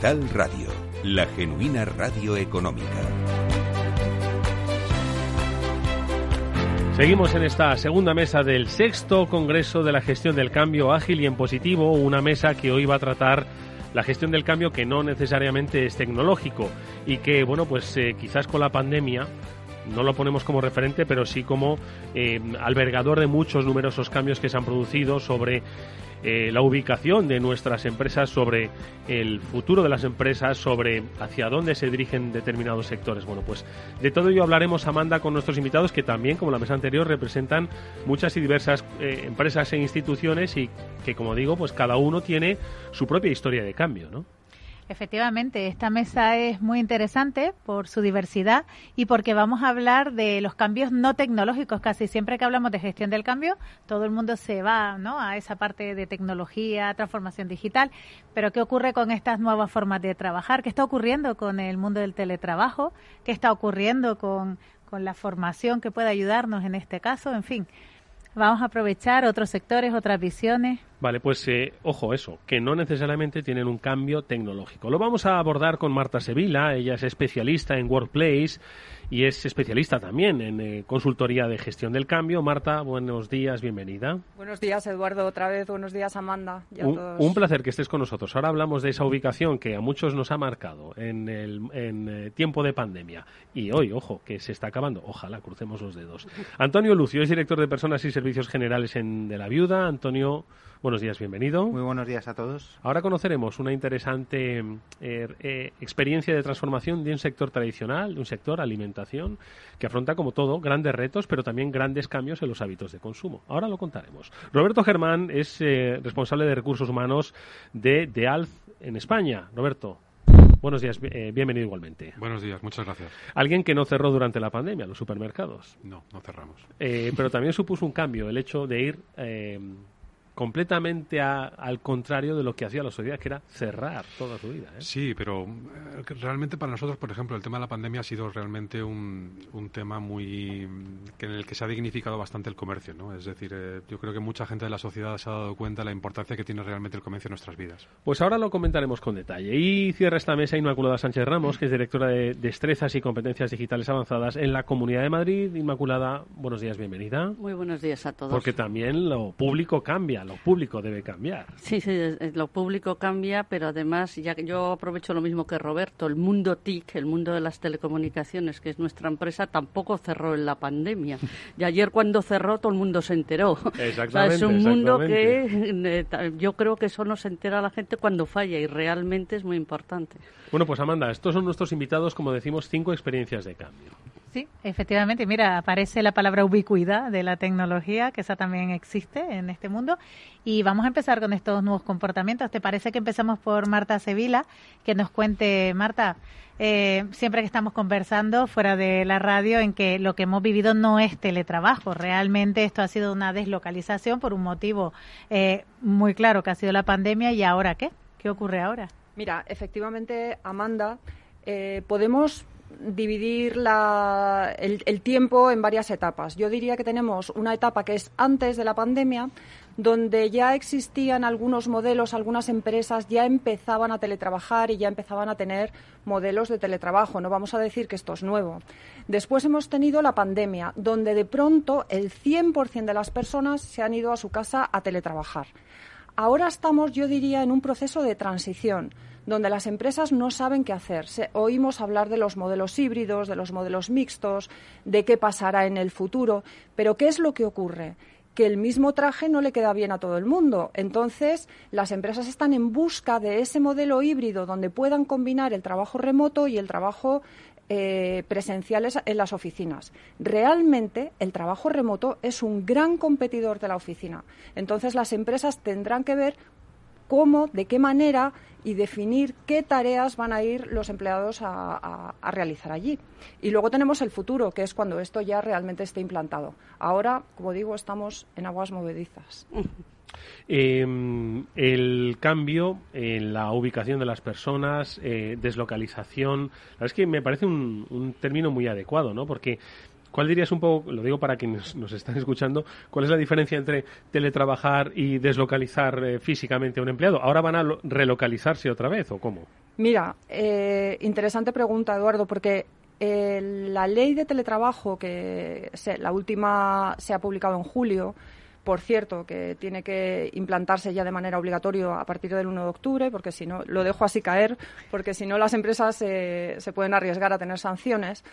Capital Radio, la genuina radio económica. Seguimos en esta segunda mesa del sexto Congreso de la Gestión del Cambio Ágil y en Positivo, una mesa que hoy va a tratar la gestión del cambio que no necesariamente es tecnológico y que, bueno, pues eh, quizás con la pandemia no lo ponemos como referente, pero sí como eh, albergador de muchos numerosos cambios que se han producido sobre eh, la ubicación de nuestras empresas, sobre el futuro de las empresas, sobre hacia dónde se dirigen determinados sectores. Bueno, pues de todo ello hablaremos, Amanda, con nuestros invitados que también, como la mesa anterior, representan muchas y diversas eh, empresas e instituciones y que, como digo, pues cada uno tiene su propia historia de cambio, ¿no? Efectivamente, esta mesa es muy interesante por su diversidad y porque vamos a hablar de los cambios no tecnológicos. Casi siempre que hablamos de gestión del cambio, todo el mundo se va ¿no? a esa parte de tecnología, transformación digital. Pero ¿qué ocurre con estas nuevas formas de trabajar? ¿Qué está ocurriendo con el mundo del teletrabajo? ¿Qué está ocurriendo con, con la formación que puede ayudarnos en este caso? En fin, vamos a aprovechar otros sectores, otras visiones. Vale, pues eh, ojo eso, que no necesariamente tienen un cambio tecnológico. Lo vamos a abordar con Marta Sevilla, ella es especialista en Workplace y es especialista también en eh, consultoría de gestión del cambio. Marta, buenos días, bienvenida. Buenos días, Eduardo, otra vez. Buenos días, Amanda. un, placer que estés con nosotros. Ahora hablamos de esa ubicación que a muchos nos ha marcado en el en, eh, tiempo de pandemia. Y hoy, ojo, que se está acabando. Ojalá, crucemos los dedos. Antonio Lucio es director de Personas y Servicios Generales en De la Viuda. Antonio, Buenos días, bienvenido. Muy buenos días a todos. Ahora conoceremos una interesante eh, eh, experiencia de transformación de un sector tradicional, de un sector alimentación, que afronta como todo grandes retos, pero también grandes cambios en los hábitos de consumo. Ahora lo contaremos. Roberto Germán es eh, responsable de recursos humanos de DEALF en España. Roberto, Buenos días, bienvenido igualmente. Buenos días, muchas gracias. Alguien que no cerró durante la pandemia, los supermercados. No, no cerramos. pero también supuso un cambio el hecho de ir completamente al contrario de lo que hacía la sociedad, que era cerrar toda su vida. ¿eh? Sí, pero eh, realmente para nosotros, por ejemplo, el tema de la pandemia ha sido realmente un, un tema muy que en el que se ha dignificado bastante el comercio, ¿no? Es decir, eh, yo creo que mucha gente de la sociedad se ha dado cuenta de la importancia que tiene realmente el comercio en nuestras vidas. Pues ahora lo comentaremos con detalle. Y cierra esta mesa Inmaculada Sánchez Ramos, que es directora de Destrezas y Competencias Digitales Avanzadas en la Comunidad de Madrid. Inmaculada, buenos días, bienvenida. Muy buenos días a todos. Porque también lo público cambia lo público debe cambiar. Sí, sí, lo público cambia, pero además, ya que yo aprovecho lo mismo que Roberto, el mundo TIC, el mundo de las telecomunicaciones, que es nuestra empresa, tampoco cerró en la pandemia. Y ayer cuando cerró todo el mundo se enteró. Exactamente, es un mundo que eh, yo creo que eso no se entera la gente cuando falla y realmente es muy importante. Bueno, pues Amanda, estos son nuestros invitados, como decimos, cinco experiencias de cambio. Sí, efectivamente. Mira, aparece la palabra ubicuidad de la tecnología, que esa también existe en este mundo. Y vamos a empezar con estos nuevos comportamientos. ¿Te parece que empezamos por Marta Sevilla? Que nos cuente, Marta, eh, siempre que estamos conversando fuera de la radio, en que lo que hemos vivido no es teletrabajo. Realmente esto ha sido una deslocalización por un motivo eh, muy claro, que ha sido la pandemia. ¿Y ahora qué? ¿Qué ocurre ahora? Mira, efectivamente, Amanda, eh, podemos dividir la, el, tiempo en varias etapas. Yo diría que tenemos una etapa que es antes de la pandemia, donde ya existían algunos modelos, algunas empresas ya empezaban a teletrabajar y ya empezaban a tener modelos de teletrabajo. No vamos a decir que esto es nuevo. Después hemos tenido la pandemia, donde de pronto el 100% de las personas se han ido a su casa a teletrabajar. Ahora estamos, yo diría, en un proceso de transición donde las empresas no saben qué hacer. oímos hablar de los modelos híbridos, de los modelos mixtos, de qué pasará en el futuro, pero ¿qué es lo que ocurre? Que el mismo traje no le queda bien a todo el mundo. Entonces, las empresas están en busca de ese modelo híbrido donde puedan combinar el trabajo remoto y el trabajo eh, presenciales en las oficinas. Realmente el trabajo remoto es un gran competidor de la oficina. Entonces las empresas tendrán que ver cómo, de qué manera y definir qué tareas van a ir los empleados a, realizar allí. Y luego tenemos el futuro, que es cuando esto ya realmente esté implantado. Ahora, como digo, estamos en aguas movedizas. Em, el cambio en la ubicación de las personas, eh, deslocalización, es que me parece un, un, término muy adecuado, ¿no? Porque ¿Cuál dirías un poco, lo digo para quienes nos están escuchando, cuál es la diferencia entre teletrabajar y deslocalizar eh, físicamente a un empleado? ¿Ahora van a relocalizarse otra vez o cómo? Mira, eh, interesante pregunta, Eduardo, porque eh, la ley de teletrabajo, que la última se ha publicado en julio, por cierto, que tiene que implantarse ya de manera obligatoria a partir del 1 de octubre, porque si no, lo dejo así caer, porque si no las empresas se pueden arriesgar a tener sanciones.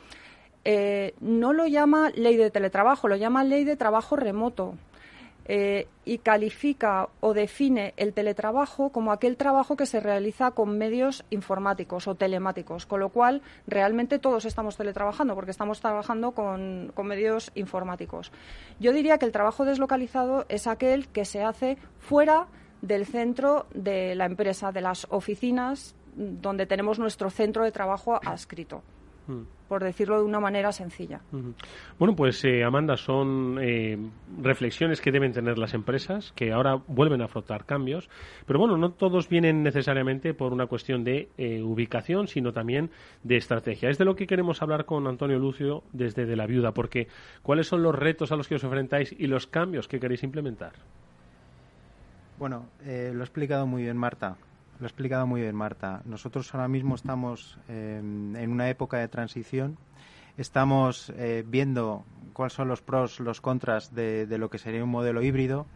Eh, no lo llama ley de teletrabajo, lo llama ley de trabajo remoto. Eh, y califica o define el teletrabajo como aquel trabajo que se realiza con medios informáticos o telemáticos, con lo cual realmente todos estamos teletrabajando porque estamos trabajando con, medios informáticos. Yo diría que el trabajo deslocalizado es aquel que se hace fuera del centro de la empresa, de las oficinas donde tenemos nuestro centro de trabajo adscrito. Por decirlo de una manera sencilla. Bueno, pues eh, Amanda, son eh, reflexiones que deben tener las empresas, que ahora vuelven a afrontar cambios, pero bueno, no todos vienen necesariamente por una cuestión de eh, ubicación, sino también de estrategia. Es de lo que queremos hablar con Antonio Lucio desde De la Viuda, porque ¿cuáles son los retos a los que os enfrentáis y los cambios que queréis implementar? Bueno, lo he explicado muy bien Marta. Lo ha explicado muy bien Marta. Nosotros ahora mismo estamos em, en una época de transición. Estamos eh, viendo cuáles son los pros, los contras de, lo que sería un modelo híbrido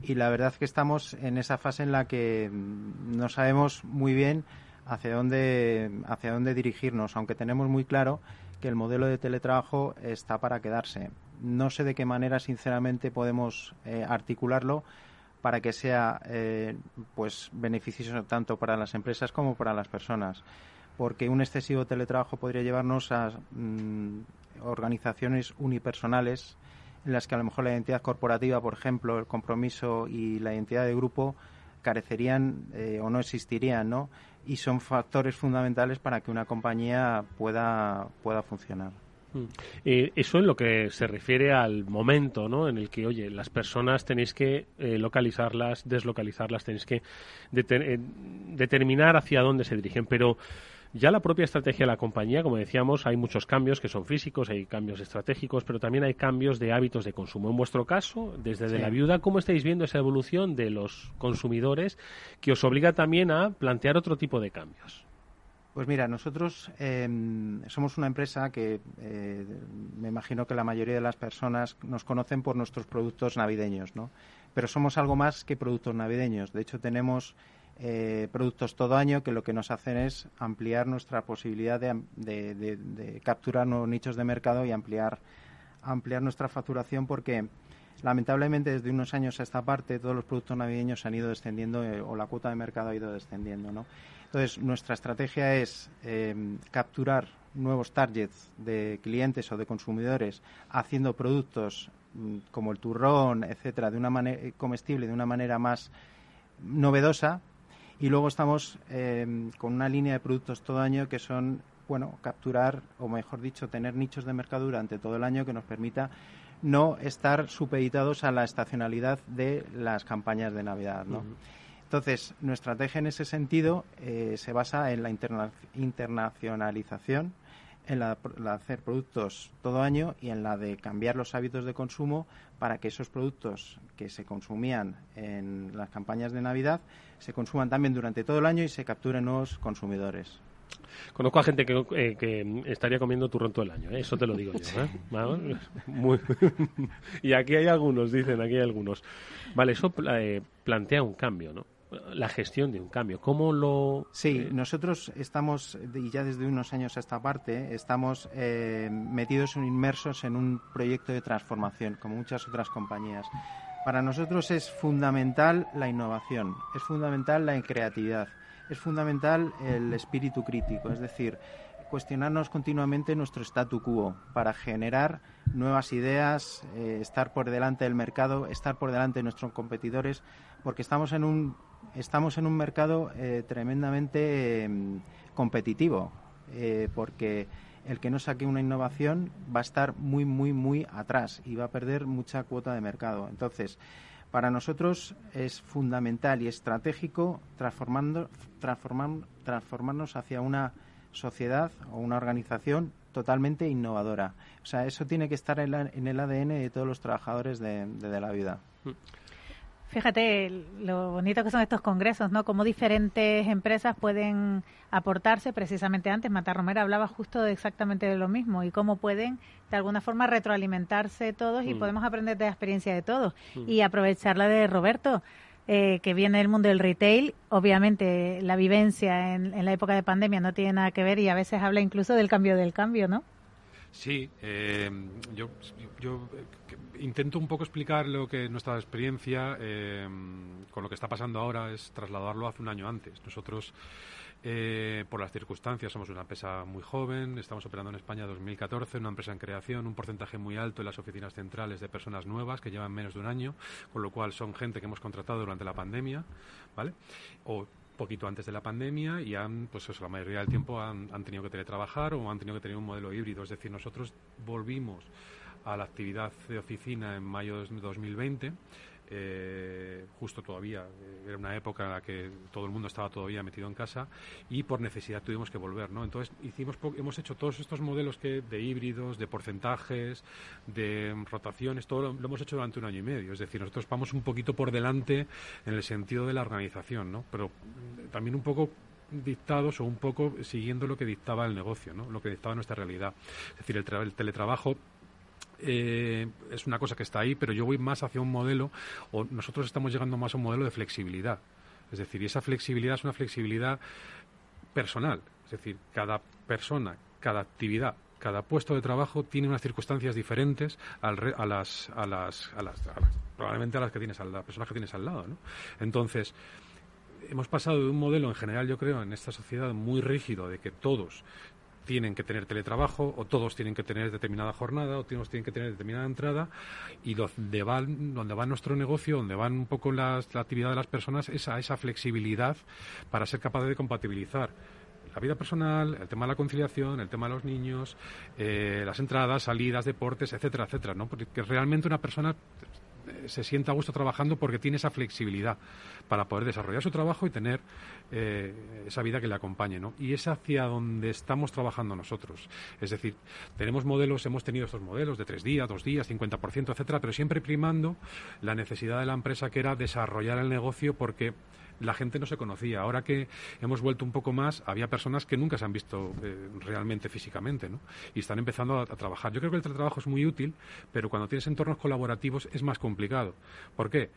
y la verdad es que estamos en esa fase en la que mm, no sabemos muy bien hacia dónde, hacia dónde dirigirnos, aunque tenemos muy claro que el modelo de teletrabajo está para quedarse. No sé de qué manera, sinceramente, podemos eh, articularlo, para que sea eh, pues beneficioso tanto para las empresas como para las personas porque un excesivo teletrabajo podría llevarnos a mm, organizaciones unipersonales en las que a lo mejor la identidad corporativa, por ejemplo, el compromiso y la identidad de grupo carecerían eh, o no existirían, ¿no? Y son factores fundamentales para que una compañía pueda, pueda funcionar. Mm. Eh, eso en lo que se refiere al momento, ¿no? En el que, oye, las personas tenéis que eh, localizarlas, deslocalizarlas, tenéis que eh, determinar hacia dónde se dirigen. Pero ya la propia estrategia de la compañía, como decíamos, hay muchos cambios que son físicos, hay cambios estratégicos, pero también hay cambios de hábitos de consumo. En vuestro caso, desde de la viuda, ¿cómo estáis viendo esa evolución de los consumidores que os obliga también a plantear otro tipo de cambios? Pues mira, nosotros em, somos una empresa que eh, me imagino que la mayoría de las personas nos conocen por nuestros productos navideños, ¿no? Pero somos algo más que productos navideños. De hecho, tenemos eh, productos todo año que lo que nos hacen es ampliar nuestra posibilidad de, capturar nuevos nichos de mercado y ampliar, ampliar nuestra facturación porque lamentablemente desde unos años a esta parte todos los productos navideños han ido descendiendo eh, o la cuota de mercado ha ido descendiendo, ¿no? Entonces, nuestra estrategia es em, capturar nuevos targets de clientes o de consumidores haciendo productos mm, como el turrón, etcétera, de una manera comestible de una manera más novedosa y luego estamos em, con una línea de productos todo año que son bueno capturar o mejor dicho tener nichos de mercado durante todo el año que nos permita no estar supeditados a la estacionalidad de las campañas de Navidad, ¿no? Entonces, nuestra estrategia en ese sentido eh, se basa en la internacionalización, en la, de hacer productos todo año y en la de cambiar los hábitos de consumo para que esos productos que se consumían en las campañas de Navidad se consuman también durante todo el año y se capturen nuevos consumidores. Conozco a gente que, eh, estaría comiendo turrón todo el año, ¿eh? eso te lo digo yo. ¿eh? y aquí hay algunos, dicen, aquí hay algunos. Vale, eso plantea un cambio, ¿no? La gestión de un cambio. ¿Cómo lo...? Sí, eh, nosotros estamos, y ya desde unos años a esta parte, estamos eh, metidos o inmersos en un proyecto de transformación, como muchas otras compañías. Para nosotros es fundamental la innovación, es fundamental la creatividad, es fundamental el espíritu crítico, es decir, cuestionarnos continuamente nuestro statu quo para generar nuevas ideas, eh, estar por delante del mercado, estar por delante de nuestros competidores, porque estamos en un estamos en un mercado eh, tremendamente em, competitivo, eh, porque el que no saque una innovación va a estar muy, muy, muy atrás y va a perder mucha cuota de mercado. Entonces, para nosotros es fundamental y estratégico transformando, transformarnos hacia una sociedad o una organización totalmente innovadora. O sea, eso tiene que estar en, el ADN de todos los trabajadores de, de la vida. Mm. Fíjate lo bonito que son estos congresos, ¿no? Cómo diferentes empresas pueden aportarse. Precisamente antes, Mata Romero hablaba justo de exactamente de lo mismo y cómo pueden, de alguna forma, retroalimentarse todos y mm. podemos aprender de la experiencia de todos. Mm. Y aprovechar la de Roberto, eh, que viene del mundo del retail. Obviamente, la vivencia en, en la época de pandemia no tiene nada que ver y a veces habla incluso del cambio del cambio, ¿no? Sí, eh, yo, yo eh, intento un poco explicar lo que nuestra experiencia eh, con lo que está pasando ahora es trasladarlo hace un año antes. Nosotros, por las circunstancias, somos una empresa muy joven, estamos operando en España 2014, una empresa en creación, un porcentaje muy alto en las oficinas centrales de personas nuevas que llevan menos de un año, con lo cual son gente que hemos contratado durante la pandemia, ¿vale? O poquito antes de la pandemia y han, pues eso, la mayoría del tiempo han, han, tenido que teletrabajar o han tenido que tener un modelo híbrido. Es decir, nosotros volvimos a la actividad de oficina en mayo de 2020 eh, justo todavía, eh, era una época en la que todo el mundo estaba todavía metido en casa y por necesidad tuvimos que volver, ¿no? Entonces hicimos, hemos hecho todos estos modelos que de híbridos, de porcentajes, de rotaciones, todo lo, hemos hecho durante un año y medio. Es decir, nosotros vamos un poquito por delante en el sentido de la organización, ¿no? Pero también un poco dictados o un poco siguiendo lo que dictaba el negocio, ¿no? Lo que dictaba nuestra realidad. Es decir, el teletrabajo eh, es una cosa que está ahí, pero yo voy más hacia un modelo, o nosotros estamos llegando más a un modelo de flexibilidad. Es decir, y esa flexibilidad es una flexibilidad personal. Es decir, cada persona, cada actividad, cada puesto de trabajo tiene unas circunstancias diferentes a, las, a, las, a, las, probablemente a las que tienes al, las personas que tienes al lado. ¿no? Entonces, hemos pasado de un modelo en general, yo creo, en esta sociedad muy rígido de que todos tienen que tener teletrabajo o todos tienen que tener determinada jornada o todos tienen que tener determinada entrada y donde va, donde va nuestro negocio, donde van un poco las, la actividad de las personas es a esa flexibilidad para ser capaz de compatibilizar la vida personal, el tema de la conciliación, el tema de los niños, eh, las entradas, salidas, deportes, etcétera, etcétera, ¿no? Porque realmente una persona se sienta a gusto trabajando porque tiene esa flexibilidad para poder desarrollar su trabajo y tener eh, esa vida que le acompañe. ¿no? Y es hacia donde estamos trabajando nosotros. Es decir, tenemos modelos, hemos tenido estos modelos de tres días, dos días, 50%, etcétera, pero siempre primando la necesidad de la empresa que era desarrollar el negocio porque la gente no se conocía. Ahora que hemos vuelto un poco más, había personas que nunca se han visto eh, realmente físicamente, ¿no? Y están empezando a, a, trabajar. Yo creo que el teletrabajo es muy útil, pero cuando tienes entornos colaborativos es más complicado. ¿Por qué?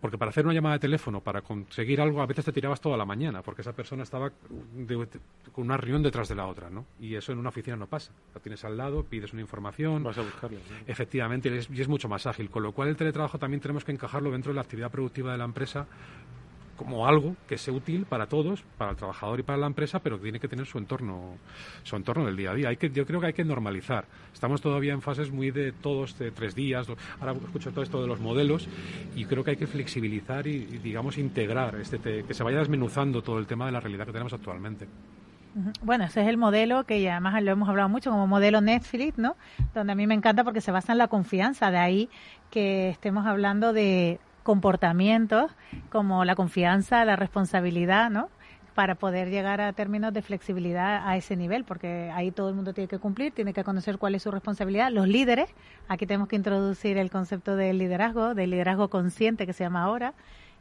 Porque para hacer una llamada de teléfono, para conseguir algo, a veces te tirabas toda la mañana, porque esa persona estaba con una reunión detrás de la otra, ¿no? Y eso en una oficina no pasa. La tienes al lado, pides una información. Vas a buscarla. Efectivamente, y es mucho más ágil. Con lo cual, el teletrabajo también tenemos que encajarlo dentro de la actividad productiva de la empresa como algo que sea útil para todos, para el trabajador y para la empresa, pero que tiene que tener su entorno, su entorno del día a día. Hay que, yo creo que hay que normalizar. Estamos todavía en fases muy de todos, de tres días. Ahora escucho todo esto de los modelos y creo que hay que flexibilizar y, digamos, integrar, este que se vaya desmenuzando todo el tema de la realidad que tenemos actualmente. Bueno, ese es el modelo que además lo hemos hablado mucho como modelo Netflix, ¿no? Donde a mí me encanta porque se basa en la confianza, de ahí que estemos hablando de comportamientos como la confianza, la responsabilidad, ¿no? para poder llegar a términos de flexibilidad a ese nivel, porque ahí todo el mundo tiene que cumplir, tiene que conocer cuál es su responsabilidad. Los líderes, aquí tenemos que introducir el concepto del liderazgo, del liderazgo consciente que se llama ahora,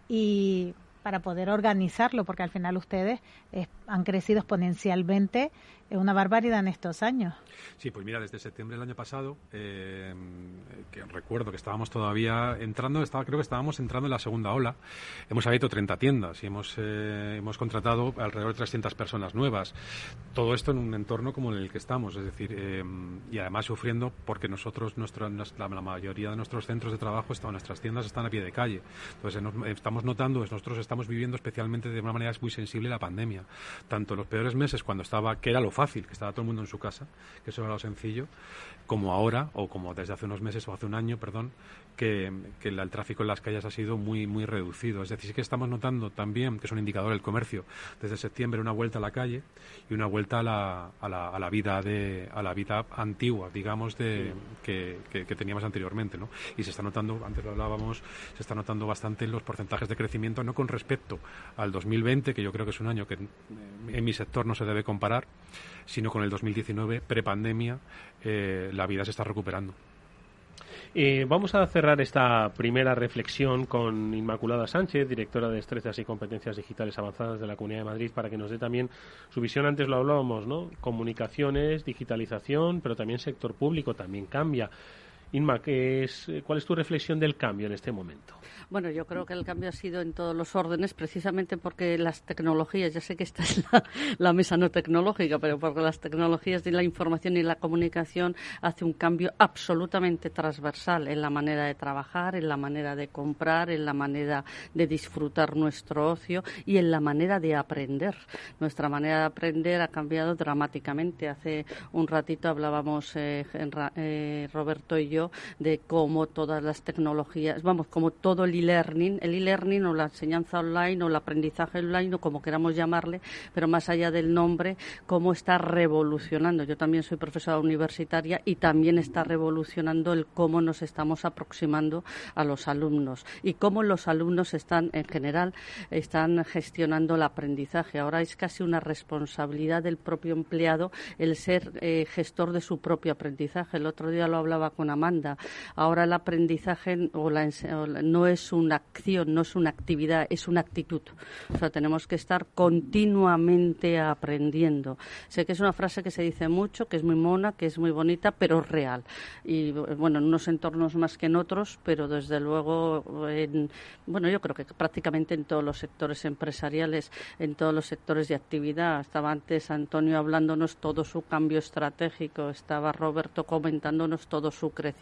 y para poder organizarlo, porque al final ustedes eh, han crecido exponencialmente es una barbaridad en estos años. Sí, pues mira, desde septiembre del año pasado, eh, que recuerdo que estábamos todavía entrando, estaba, creo que estábamos entrando en la segunda ola, hemos abierto 30 tiendas y hemos, eh, hemos contratado alrededor de 300 personas nuevas. Todo esto en un entorno como en el que estamos, es decir, eh, y además sufriendo porque nosotros, nuestro, la, mayoría de nuestros centros de trabajo, están, nuestras tiendas están a pie de calle. Entonces, estamos notando, nosotros estamos viviendo especialmente de una manera muy sensible la pandemia. Tanto los peores meses, cuando estaba, que era lo fácil, que estaba todo el mundo en su casa, que eso era lo sencillo, como ahora, o como desde hace unos meses o hace un año, perdón, que, el, tráfico en las calles ha sido muy, muy reducido. Es decir, sí que estamos notando también, que es un indicador del comercio, desde septiembre una vuelta a la calle y una vuelta a la, a la, a la vida de a la vida antigua, digamos, de, que, que, teníamos anteriormente, ¿no? Y se está notando, antes lo hablábamos, se está notando bastante en los porcentajes de crecimiento, no con respecto al 2020, que yo creo que es un año que en mi sector no se debe comparar, sino con el 2019, prepandemia, eh, la vida se está recuperando. Eh, vamos a cerrar esta primera reflexión con Inmaculada Sánchez, directora de Destrezas y Competencias Digitales Avanzadas de la Comunidad de Madrid, para que nos dé también su visión. Antes lo hablábamos, ¿no? Comunicaciones, digitalización, pero también sector público también cambia. Inma, es, ¿cuál es tu reflexión del cambio en este momento? Bueno, yo creo que el cambio ha sido en todos los órdenes, precisamente porque las tecnologías, ya sé que esta es la, mesa no tecnológica, pero porque las tecnologías de la información y la comunicación hace un cambio absolutamente transversal en la manera de trabajar, en la manera de comprar, en la manera de disfrutar nuestro ocio y en la manera de aprender. Nuestra manera de aprender ha cambiado dramáticamente. Hace un ratito hablábamos eh, eh, Roberto y yo de cómo todas las tecnologías, vamos, como todo el e-learning, el e-learning o la enseñanza online o el aprendizaje online o como queramos llamarle, pero más allá del nombre, cómo está revolucionando. Yo también soy profesora universitaria y también está revolucionando el cómo nos estamos aproximando a los alumnos y cómo los alumnos están, en general, están gestionando el aprendizaje. Ahora es casi una responsabilidad del propio empleado el ser eh, gestor de su propio aprendizaje. El otro día lo hablaba con Amanda. Ahora el aprendizaje o la, no es una acción, no es una actividad, es una actitud. O sea, tenemos que estar continuamente aprendiendo. Sé que es una frase que se dice mucho, que es muy mona, que es muy bonita, pero real. Y bueno, en unos entornos más que en otros, pero desde luego, bueno, yo creo que prácticamente en todos los sectores empresariales, en todos los sectores de actividad. Estaba antes Antonio hablándonos todo su cambio estratégico, estaba Roberto comentándonos todo su crecimiento.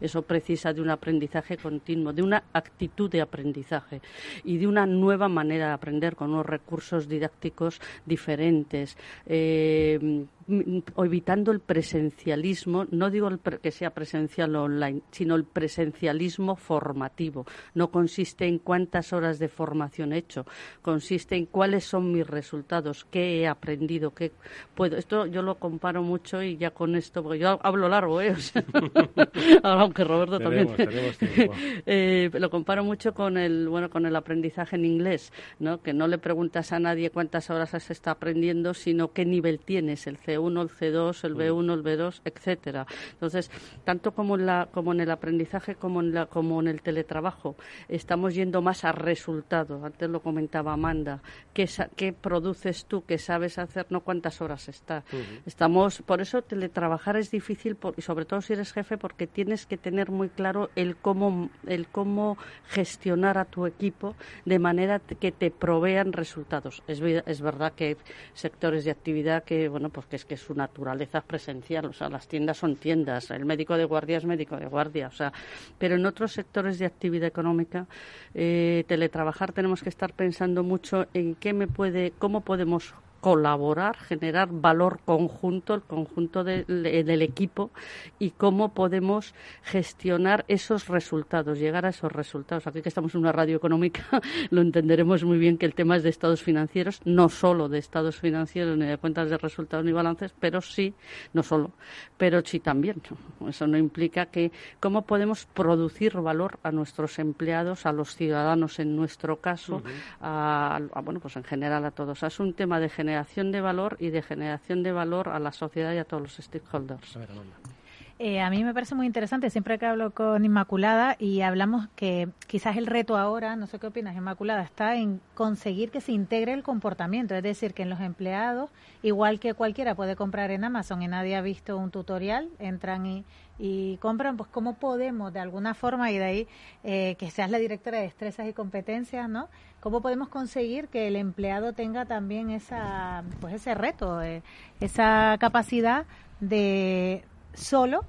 Eso precisa de un aprendizaje continuo, de una actitud de aprendizaje y de una nueva manera de aprender con unos recursos didácticos diferentes. Eh, evitando el presencialismo, no digo que sea presencial o online, sino el presencialismo formativo. No consiste en cuántas horas de formación he hecho, consiste en cuáles son mis resultados, qué he aprendido, qué puedo. Esto yo lo comparo mucho y ya con esto, porque yo hablo largo, ¿eh? aunque Roberto también. eh, lo comparo mucho con el, bueno, con el aprendizaje en inglés, ¿no? Que no le preguntas a nadie cuántas horas se está aprendiendo, sino qué nivel tienes, el C1, el C2, el B1, el B2, etcétera. Entonces, tanto como en, la, como en el aprendizaje como en, la, como en el teletrabajo, estamos yendo más a resultado. Antes lo comentaba Amanda. ¿Qué, qué produces tú? ¿Qué sabes hacer? No cuántas horas está. Estamos, por eso teletrabajar es difícil, y sobre todo si eres jefe, porque tienes que tener muy claro el cómo, el cómo gestionar a tu equipo de manera que te provean resultados. Es, es verdad que hay sectores de actividad que, bueno, pues que es que su naturaleza presencial, o sea, las tiendas son tiendas, el médico de guardia es médico de guardia, o sea, pero en otros sectores de actividad económica, eh, teletrabajar tenemos que estar pensando mucho en qué me puede, cómo podemos colaborar, generar valor conjunto, el conjunto del equipo y cómo podemos gestionar esos resultados, llegar a esos resultados. Aquí que estamos en una radio económica, lo entenderemos muy bien que el tema es de estados financieros, no solo de estados financieros ni de cuentas de resultados ni balances, pero sí, no solo, pero sí también. Eso no implica que cómo podemos producir valor a nuestros empleados, a los ciudadanos en nuestro caso, a, bueno, pues en general a todos. Es un tema de generación de valor y de generación de valor a la sociedad y a todos los stakeholders. Eh, a mí me parece muy interesante, siempre que hablo con Inmaculada y hablamos que quizás el reto ahora, no sé qué opinas, Inmaculada, está en conseguir que se integre el comportamiento, es decir, que en los empleados, igual que cualquiera puede comprar en Amazon y nadie ha visto un tutorial, entran y, y compran, pues cómo podemos de alguna forma, y de ahí eh, que seas la directora de destrezas y competencias, ¿no? ¿Cómo podemos conseguir que el empleado tenga también esa, pues ese reto, eh, esa capacidad de solo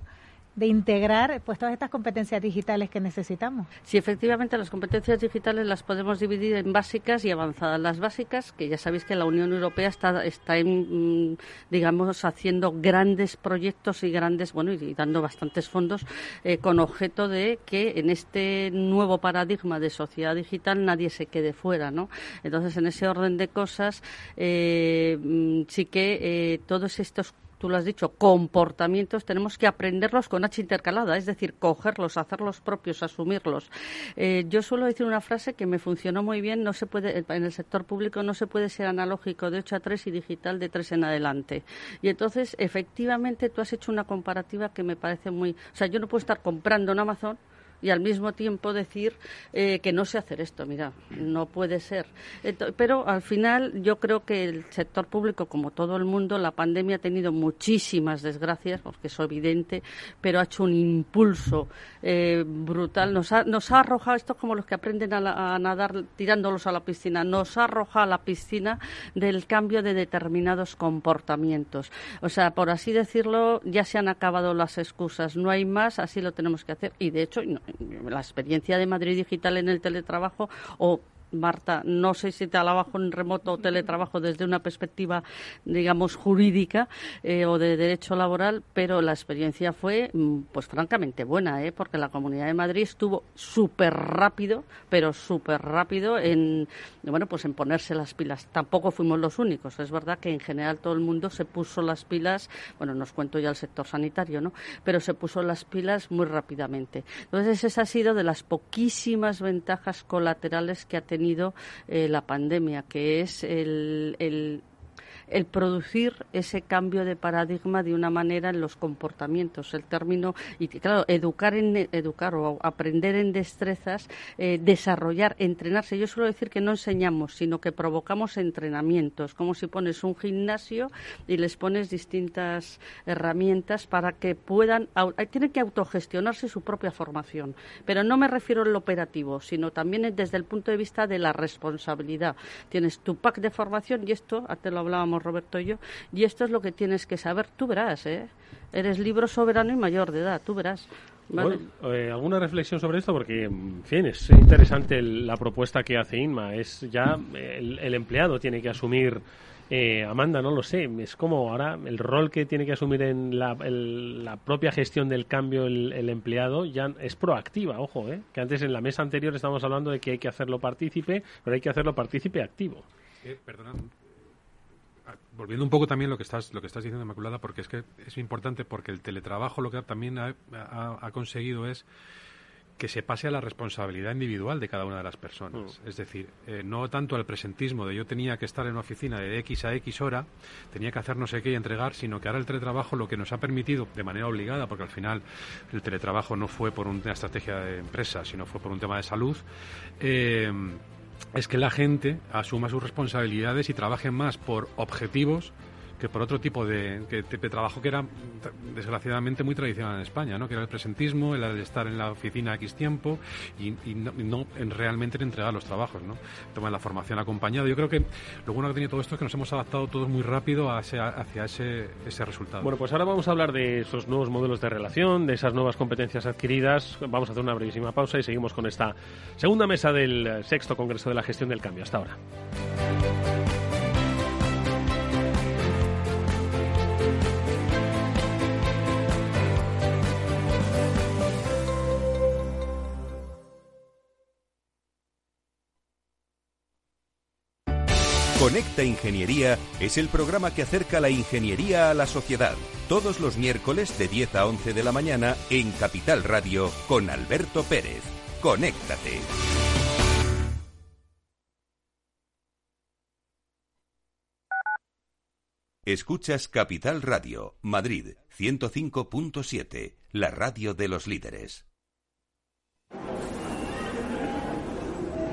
de integrar pues todas estas competencias digitales que necesitamos. Sí, efectivamente las competencias digitales las podemos dividir en básicas y avanzadas. Las básicas, que ya sabéis que la Unión Europea está, está mm, digamos, haciendo grandes proyectos y grandes, bueno, y, dando bastantes fondos eh, con objeto de que en este nuevo paradigma de sociedad digital nadie se quede fuera, ¿no? Entonces, en ese orden de cosas, eh, mm, sí que eh, todos estos tú lo has dicho, comportamientos, tenemos que aprenderlos con H intercalada, es decir, cogerlos, hacerlos propios, asumirlos. Eh, yo suelo decir una frase que me funcionó muy bien, no se puede, en el sector público no se puede ser analógico de 8 a 3 y digital de 3 en adelante. Y entonces, efectivamente, tú has hecho una comparativa que me parece muy... O sea, yo no puedo estar comprando en Amazon y al mismo tiempo decir eh, que no sé hacer esto. Mira, no puede ser. pero al final yo creo que el sector público, como todo el mundo, la pandemia ha tenido muchísimas desgracias, porque es evidente, pero ha hecho un impulso eh, brutal. Nos ha, nos ha arrojado, esto como los que aprenden a, nadar tirándolos a la piscina, nos ha arrojado a la piscina del cambio de determinados comportamientos. O sea, por así decirlo, ya se han acabado las excusas. No hay más, así lo tenemos que hacer. Y de hecho, la experiencia de Madrid Digital en el teletrabajo o Marta, no sé si te trabajo en remoto o teletrabajo desde una perspectiva, digamos, jurídica eh, o de derecho laboral, pero la experiencia fue, mm, pues francamente buena, ¿eh? porque la Comunidad de Madrid estuvo súper rápido, pero súper rápido en, bueno, pues en ponerse las pilas. Tampoco fuimos los únicos. Es verdad que en general todo el mundo se puso las pilas, bueno, nos cuento ya el sector sanitario, ¿no? Pero se puso las pilas muy rápidamente. Entonces, esa ha sido de las poquísimas ventajas colaterales que ha tenido tenido eh, la pandemia, que es el, el el producir ese cambio de paradigma de una manera en los comportamientos. El término, y claro, educar, en, educar o aprender en destrezas, eh, desarrollar, entrenarse. Yo suelo decir que no enseñamos, sino que provocamos entrenamientos, como si pones un gimnasio y les pones distintas herramientas para que puedan, tienen que autogestionarse su propia formación. Pero no me refiero al operativo, sino también desde el punto de vista de la responsabilidad. Tienes tu pack de formación y esto, te lo hablábamos Roberto y yo, y esto es lo que tienes que saber. Tú verás, ¿eh? Eres libro soberano y mayor de edad, tú verás. Eh, ¿Alguna reflexión sobre esto? Porque, en fin, es interesante la propuesta que hace Inma. Es ya el, empleado tiene que asumir. Eh, Amanda, no lo sé. Es como ahora el rol que tiene que asumir en la, la propia gestión del cambio el, empleado ya es proactiva, ojo, ¿eh? que antes en la mesa anterior estábamos hablando de que hay que hacerlo partícipe, pero hay que hacerlo partícipe activo. Eh, perdona, volviendo un poco también lo que estás lo que estás diciendo Inmaculada porque es que es importante porque el teletrabajo lo que también ha, conseguido es que se pase a la responsabilidad individual de cada una de las personas. Mm. Es decir, eh, no tanto al presentismo de yo tenía que estar en una oficina de X a X hora, tenía que hacer no sé qué y entregar, sino que ahora el teletrabajo lo que nos ha permitido, de manera obligada, porque al final el teletrabajo no fue por una estrategia de empresa, sino fue por un tema de salud, eh, es que la gente asuma sus responsabilidades y trabaje más por objetivos que por otro tipo de, trabajo que era desgraciadamente muy tradicional en España, ¿no? que era el presentismo, el de estar en la oficina X tiempo y, no, en realmente en entregar los trabajos, ¿no? Toma la formación acompañada. Yo creo que lo bueno que tiene todo esto es que nos hemos adaptado todos muy rápido hacia ese, ese resultado. Bueno, pues ahora vamos a hablar de esos nuevos modelos de relación, de esas nuevas competencias adquiridas. Vamos a hacer una brevísima pausa y seguimos con esta segunda mesa del sexto Congreso de la Gestión del Cambio. Hasta ahora. Conecta Ingeniería es el programa que acerca la ingeniería a la sociedad. Todos los miércoles de 10 a 11 de la mañana en Capital Radio con Alberto Pérez. Conéctate. Escuchas Capital Radio, Madrid 105.7, la radio de los líderes.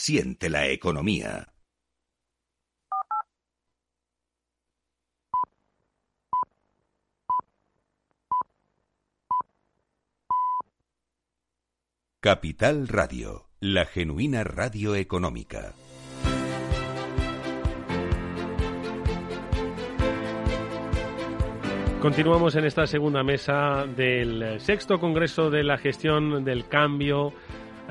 Siente la economía. Capital Radio, la genuina radio económica. Continuamos en esta segunda mesa del sexto Congreso de la Gestión del Cambio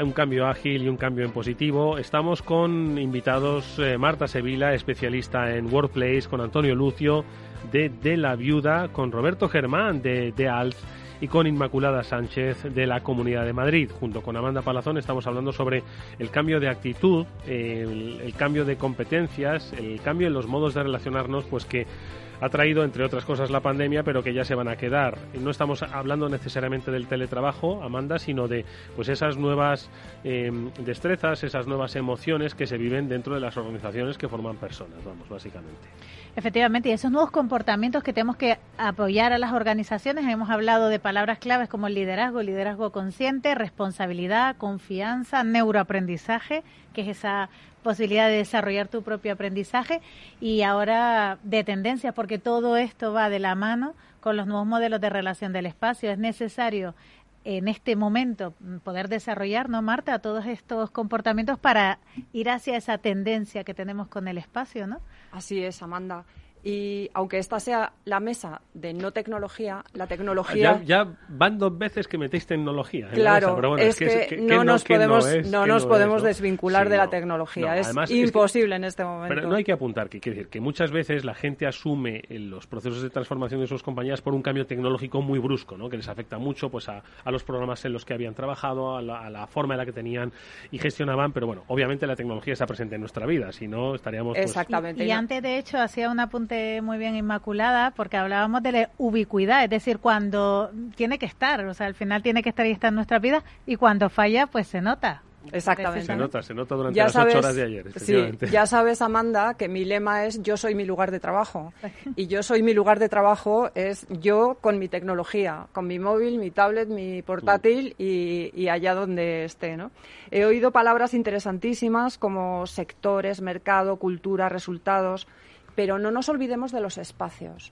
un cambio ágil y un cambio en positivo. Estamos con invitados eh, Marta Sevilla, especialista en Workplace, con Antonio Lucio de De la Viuda, con Roberto Germán de De Alz y con Inmaculada Sánchez de la Comunidad de Madrid. Junto con Amanda Palazón estamos hablando sobre el cambio de actitud, el cambio de competencias, el cambio en los modos de relacionarnos, pues que ha traído, entre otras cosas, la pandemia, pero que ya se van a quedar. No estamos hablando necesariamente del teletrabajo, Amanda, sino de pues esas nuevas eh, destrezas, esas nuevas emociones que se viven dentro de las organizaciones que forman personas, vamos, básicamente. Efectivamente, y esos nuevos comportamientos que tenemos que apoyar a las organizaciones, hemos hablado de palabras claves como liderazgo, liderazgo consciente, responsabilidad, confianza, neuroaprendizaje, que es esa posibilidad de desarrollar tu propio aprendizaje y ahora de tendencias, porque todo esto va de la mano con los nuevos modelos de relación del espacio. Es necesario en este momento poder desarrollar, ¿no, Marta, todos estos comportamientos para ir hacia esa tendencia que tenemos con el espacio, ¿no? Así es, Amanda. Y aunque esta sea la mesa de no tecnología, la tecnología... Ya, van dos veces que metéis tecnología. claro, pero bueno, es, que, no, nos podemos, no, nos podemos desvincular de la tecnología. es imposible en este momento. Pero no hay que apuntar, que quiere decir que muchas veces la gente asume los procesos de transformación de sus compañías por un cambio tecnológico muy brusco, ¿no? que les afecta mucho pues a, los programas en los que habían trabajado, a la, forma en la que tenían y gestionaban, pero bueno, obviamente la tecnología está presente en nuestra vida, si no estaríamos... Pues, Exactamente. Y, y antes, de hecho, hacía un apunte muy bien Inmaculada, porque hablábamos de la ubicuidad, es decir, cuando tiene que estar, o sea, al final tiene que estar y está en nuestra vida, y cuando falla, pues se nota. Exactamente. Se nota, se nota durante las ocho horas de ayer. Sí, ya sabes, Amanda, que mi lema es yo soy mi lugar de trabajo. Y yo soy mi lugar de trabajo es yo con mi tecnología, con mi móvil, mi tablet, mi portátil y, y allá donde esté. ¿no? He oído palabras interesantísimas como sectores, mercado, cultura, resultados. Pero no nos olvidemos de los espacios,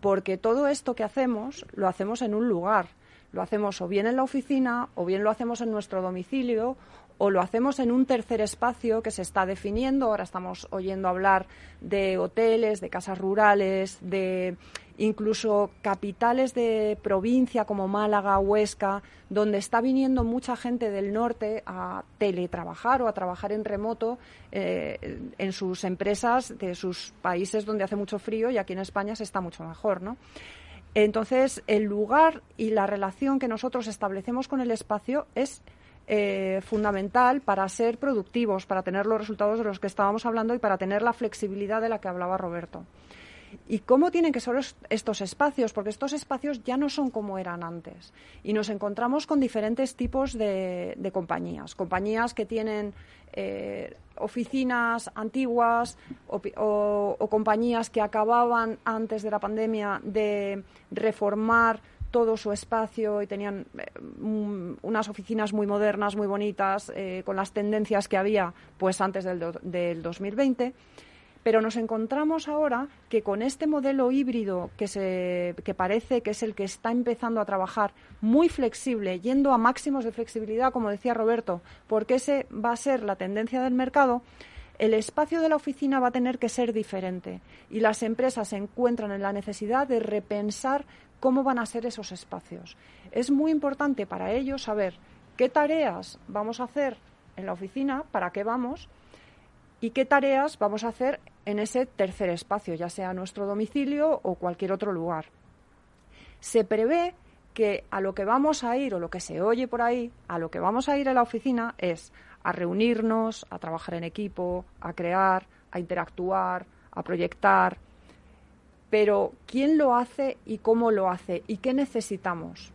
porque todo esto que hacemos lo hacemos en un lugar. Lo hacemos o bien en la oficina, o bien lo hacemos en nuestro domicilio, o lo hacemos en un tercer espacio que se está definiendo. Ahora estamos oyendo hablar de hoteles, de casas rurales, de incluso capitales de provincia como Málaga, Huesca, donde está viniendo mucha gente del norte a teletrabajar o a trabajar en remoto eh, en sus empresas de sus países donde hace mucho frío y aquí en España se está mucho mejor, ¿no? Entonces, el lugar y la relación que nosotros establecemos con el espacio es eh, fundamental para ser productivos, para tener los resultados de los que estábamos hablando y para tener la flexibilidad de la que hablaba Roberto. ¿Y cómo tienen que ser estos espacios? Porque estos espacios ya no son como eran antes. Y nos encontramos con diferentes tipos de, compañías. Compañías que tienen eh, oficinas antiguas o, compañías que acababan antes de la pandemia de reformar todo su espacio y tenían eh, unas oficinas muy modernas, muy bonitas, eh, con las tendencias que había pues antes del, del 2020. Pero nos encontramos ahora que con este modelo híbrido que, se, que parece que es el que está empezando a trabajar muy flexible, yendo a máximos de flexibilidad, como decía Roberto, porque ese va a ser la tendencia del mercado, el espacio de la oficina va a tener que ser diferente y las empresas se encuentran en la necesidad de repensar cómo van a ser esos espacios. Es muy importante para ellos saber qué tareas vamos a hacer en la oficina, para qué vamos y qué tareas vamos a hacer en ese tercer espacio, ya sea nuestro domicilio o cualquier otro lugar. Se prevé que a lo que vamos a ir o lo que se oye por ahí, a lo que vamos a ir a la oficina es a reunirnos, a trabajar en equipo, a crear, a interactuar, a proyectar. Pero ¿quién lo hace y cómo lo hace? ¿Y qué necesitamos?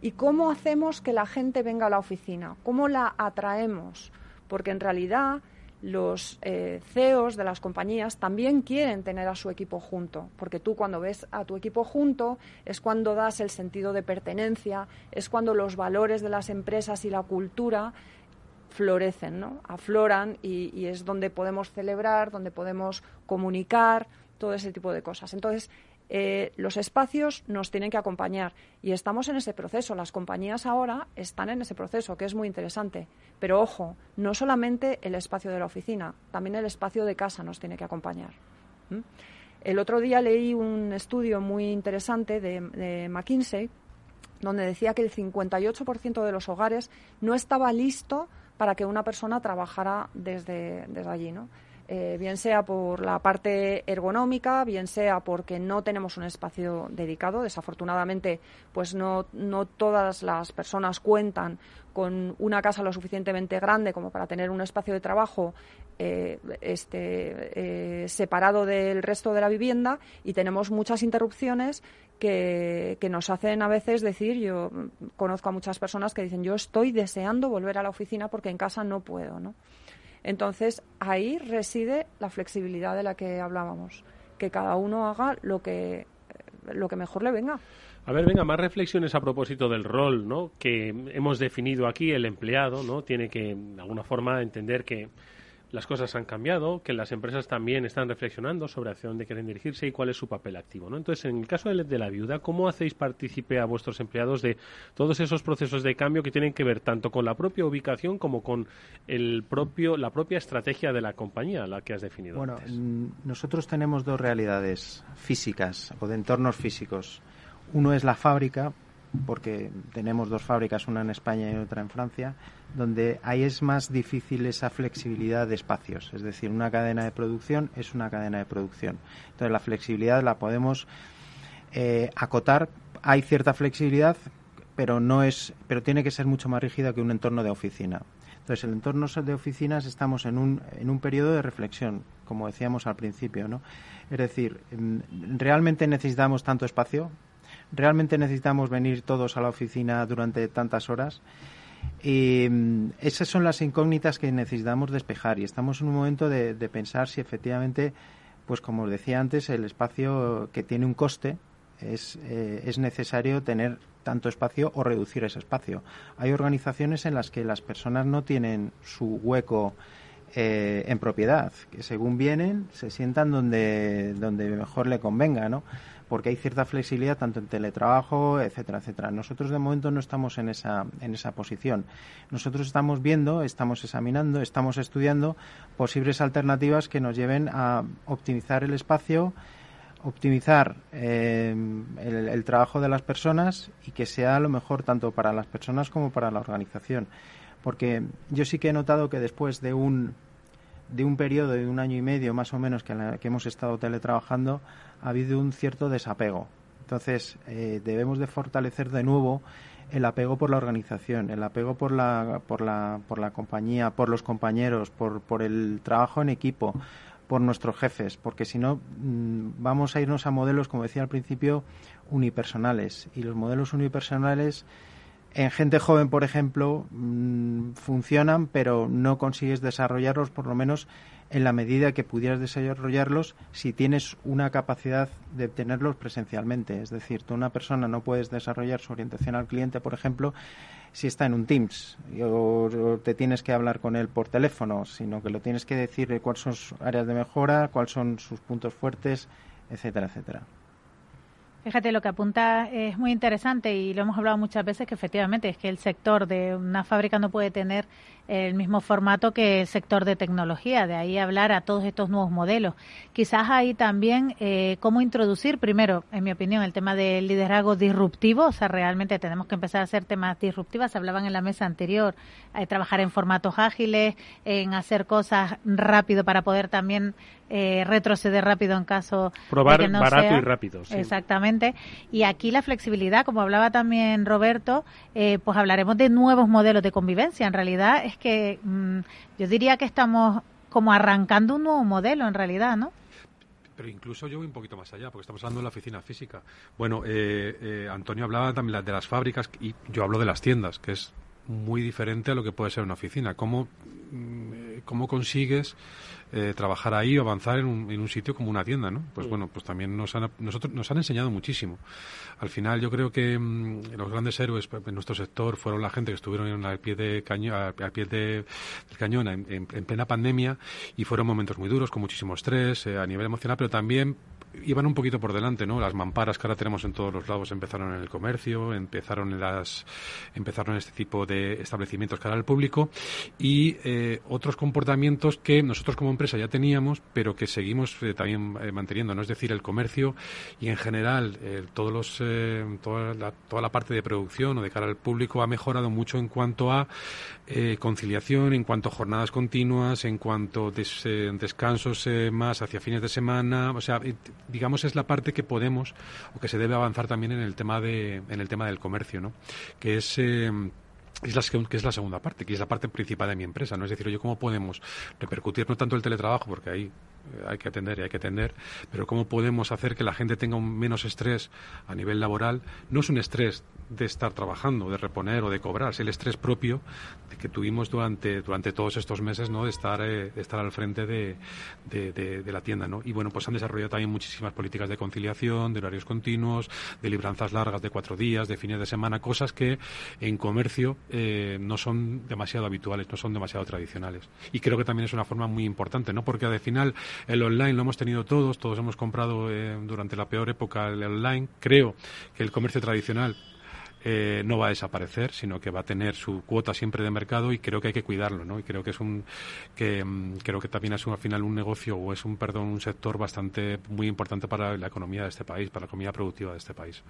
¿Y cómo hacemos que la gente venga a la oficina? ¿Cómo la atraemos? Porque en realidad los eh, CEOs de las compañías también quieren tener a su equipo junto, porque tú cuando ves a tu equipo junto es cuando das el sentido de pertenencia, es cuando los valores de las empresas y la cultura florecen, ¿no? afloran y, y es donde podemos celebrar, donde podemos comunicar, todo ese tipo de cosas. Entonces, eh, los espacios nos tienen que acompañar y estamos en ese proceso. Las compañías ahora están en ese proceso, que es muy interesante. Pero ojo, no solamente el espacio de la oficina, también el espacio de casa nos tiene que acompañar. El otro día leí un estudio muy interesante de, McKinsey donde decía que el 58% de los hogares no estaba listo para que una persona trabajara desde, desde allí, ¿no? Eh, bien sea por la parte ergonómica, bien sea porque no tenemos un espacio dedicado. Desafortunadamente, pues no, no todas las personas cuentan con una casa lo suficientemente grande como para tener un espacio de trabajo eh, este, eh, separado del resto de la vivienda y tenemos muchas interrupciones que, que, nos hacen a veces decir, yo conozco a muchas personas que dicen, yo estoy deseando volver a la oficina porque en casa no puedo, ¿no? Entonces, ahí reside la flexibilidad de la que hablábamos, que cada uno haga lo que, lo que mejor le venga. A ver, venga, más reflexiones a propósito del rol, ¿no? Que hemos definido aquí, el empleado, ¿no? Tiene que, de alguna forma, entender que las cosas han cambiado, que las empresas también están reflexionando sobre hacia dónde quieren dirigirse y cuál es su papel activo. ¿no? Entonces, en el caso de, la viuda, ¿cómo hacéis partícipe a vuestros empleados de todos esos procesos de cambio que tienen que ver tanto con la propia ubicación como con el propio, la propia estrategia de la compañía, la que has definido? Bueno, antes? nosotros tenemos dos realidades físicas o de entornos físicos. Uno es la fábrica, porque tenemos dos fábricas, una en España y otra en Francia, donde ahí es más difícil esa flexibilidad de espacios. Es decir, una cadena de producción es una cadena de producción. Entonces, la flexibilidad la podemos eh, acotar. Hay cierta flexibilidad, pero no es, pero tiene que ser mucho más rígida que un entorno de oficina. Entonces, el entorno de oficinas estamos en un, en un periodo de reflexión, como decíamos al principio, ¿no? Es decir, mm, ¿realmente necesitamos tanto espacio? ¿Realmente necesitamos venir todos a la oficina durante tantas horas? Y mm, esas son las incógnitas que necesitamos despejar y estamos en un momento de, pensar si efectivamente, pues como os decía antes, el espacio que tiene un coste es, eh, es necesario tener tanto espacio o reducir ese espacio. Hay organizaciones en las que las personas no tienen su hueco eh, en propiedad, que según vienen se sientan donde, donde mejor le convenga, ¿no? Porque hay cierta flexibilidad tanto en teletrabajo, etcétera, etcétera. Nosotros de momento no estamos en esa, en esa posición. Nosotros estamos viendo, estamos examinando, estamos estudiando posibles alternativas que nos lleven a optimizar el espacio, optimizar eh, el, trabajo de las personas y que sea lo mejor tanto para las personas como para la organización. Porque yo sí que he notado que después de un de un periodo de un año y medio más o menos que, que hemos estado teletrabajando, ha habido un cierto desapego. Entonces, eh, debemos de fortalecer de nuevo el apego por la organización, el apego por la, por la, por la compañía, por los compañeros, por, por el trabajo en equipo, por nuestros jefes, porque si no mm, vamos a irnos a modelos, como decía al principio, unipersonales. Y los modelos unipersonales en gente joven, por ejemplo, mm, funcionan, pero no consigues desarrollarlos, por lo menos en la medida que pudieras desarrollarlos si tienes una capacidad de tenerlos presencialmente. Es decir, tú una persona no puedes desarrollar su orientación al cliente, por ejemplo, si está en un Teams o, te tienes que hablar con él por teléfono, sino que lo tienes que decir cuáles son sus áreas de mejora, cuáles son sus puntos fuertes, etcétera, etcétera. Fíjate, lo que apunta es muy interesante y lo hemos hablado muchas veces que efectivamente es que el sector de una fábrica no puede tener el mismo formato que el sector de tecnología, de ahí hablar a todos estos nuevos modelos. Quizás ahí también eh, cómo introducir, primero, en mi opinión, el tema del liderazgo disruptivo, o sea, realmente tenemos que empezar a hacer temas disruptivos, se hablaban en la mesa anterior, eh, trabajar en formatos ágiles, en hacer cosas rápido para poder también eh, retroceder rápido en caso Probar de que no barato sea. y rápido. Sí. Exactamente. Y aquí la flexibilidad, como hablaba también Roberto, eh, pues hablaremos de nuevos modelos de convivencia. En realidad es que mm, yo diría que estamos como arrancando un nuevo modelo en realidad, ¿no? Pero incluso yo voy un poquito más allá, porque estamos hablando de la oficina física. Bueno, eh, eh, Antonio hablaba también de las fábricas y yo hablo de las tiendas, que es muy diferente a lo que puede ser una oficina. ¿Cómo, mm, cómo consigues eh, trabajar ahí o avanzar en un, en un, sitio como una tienda, ¿no? Pues bueno, pues también nos han, nosotros, nos han enseñado muchísimo. Al final yo creo que mmm, los grandes héroes en nuestro sector fueron la gente que estuvieron al pie, de caño, al pie de, del cañón en, en, en, plena pandemia y fueron momentos muy duros, con muchísimo estrés eh, a nivel emocional, pero también iban un poquito por delante, ¿no? Las mamparas que ahora tenemos en todos los lados empezaron en el comercio, empezaron en las, empezaron este tipo de establecimientos cara al público y eh, otros comportamientos que nosotros como empresa ya teníamos, pero que seguimos eh, también eh, manteniendo, ¿no? Es decir, el comercio y en general todos los, toda la, toda la parte de producción o de cara al público ha mejorado mucho en cuanto a conciliación, en cuanto a jornadas continuas, en cuanto a descansos más hacia fines de semana, o sea, digamos, es la parte que podemos o que se debe avanzar también en el tema, de, en el tema del comercio, ¿no? Que es... Eh, es la, que es la segunda parte, que es la parte principal de mi empresa, ¿no? Es decir, oye, ¿cómo podemos repercutir no tanto el teletrabajo, porque ahí eh, hay que atender y hay que atender, pero cómo podemos hacer que la gente tenga un menos estrés a nivel laboral? No es un estrés de estar trabajando, de reponer o de cobrar, es el estrés propio que tuvimos durante, durante todos estos meses, ¿no? De estar, eh, de estar al frente de, de, la tienda, ¿no? Y bueno, pues han desarrollado también muchísimas políticas de conciliación, de horarios continuos, de libranzas largas de cuatro días, de fines de semana, cosas que en comercio eh, no son demasiado habituales, no son demasiado tradicionales. Y creo que también es una forma muy importante, ¿no? Porque al final el online lo hemos tenido todos, todos hemos comprado eh, durante la peor época el online. Creo que el comercio tradicional eh, no va a desaparecer, sino que va a tener su cuota siempre de mercado y creo que hay que cuidarlo, ¿no? Y creo que es un que mm, creo que también es un, al final un negocio o es un perdón un sector bastante muy importante para la economía de este país, para la economía productiva de este país.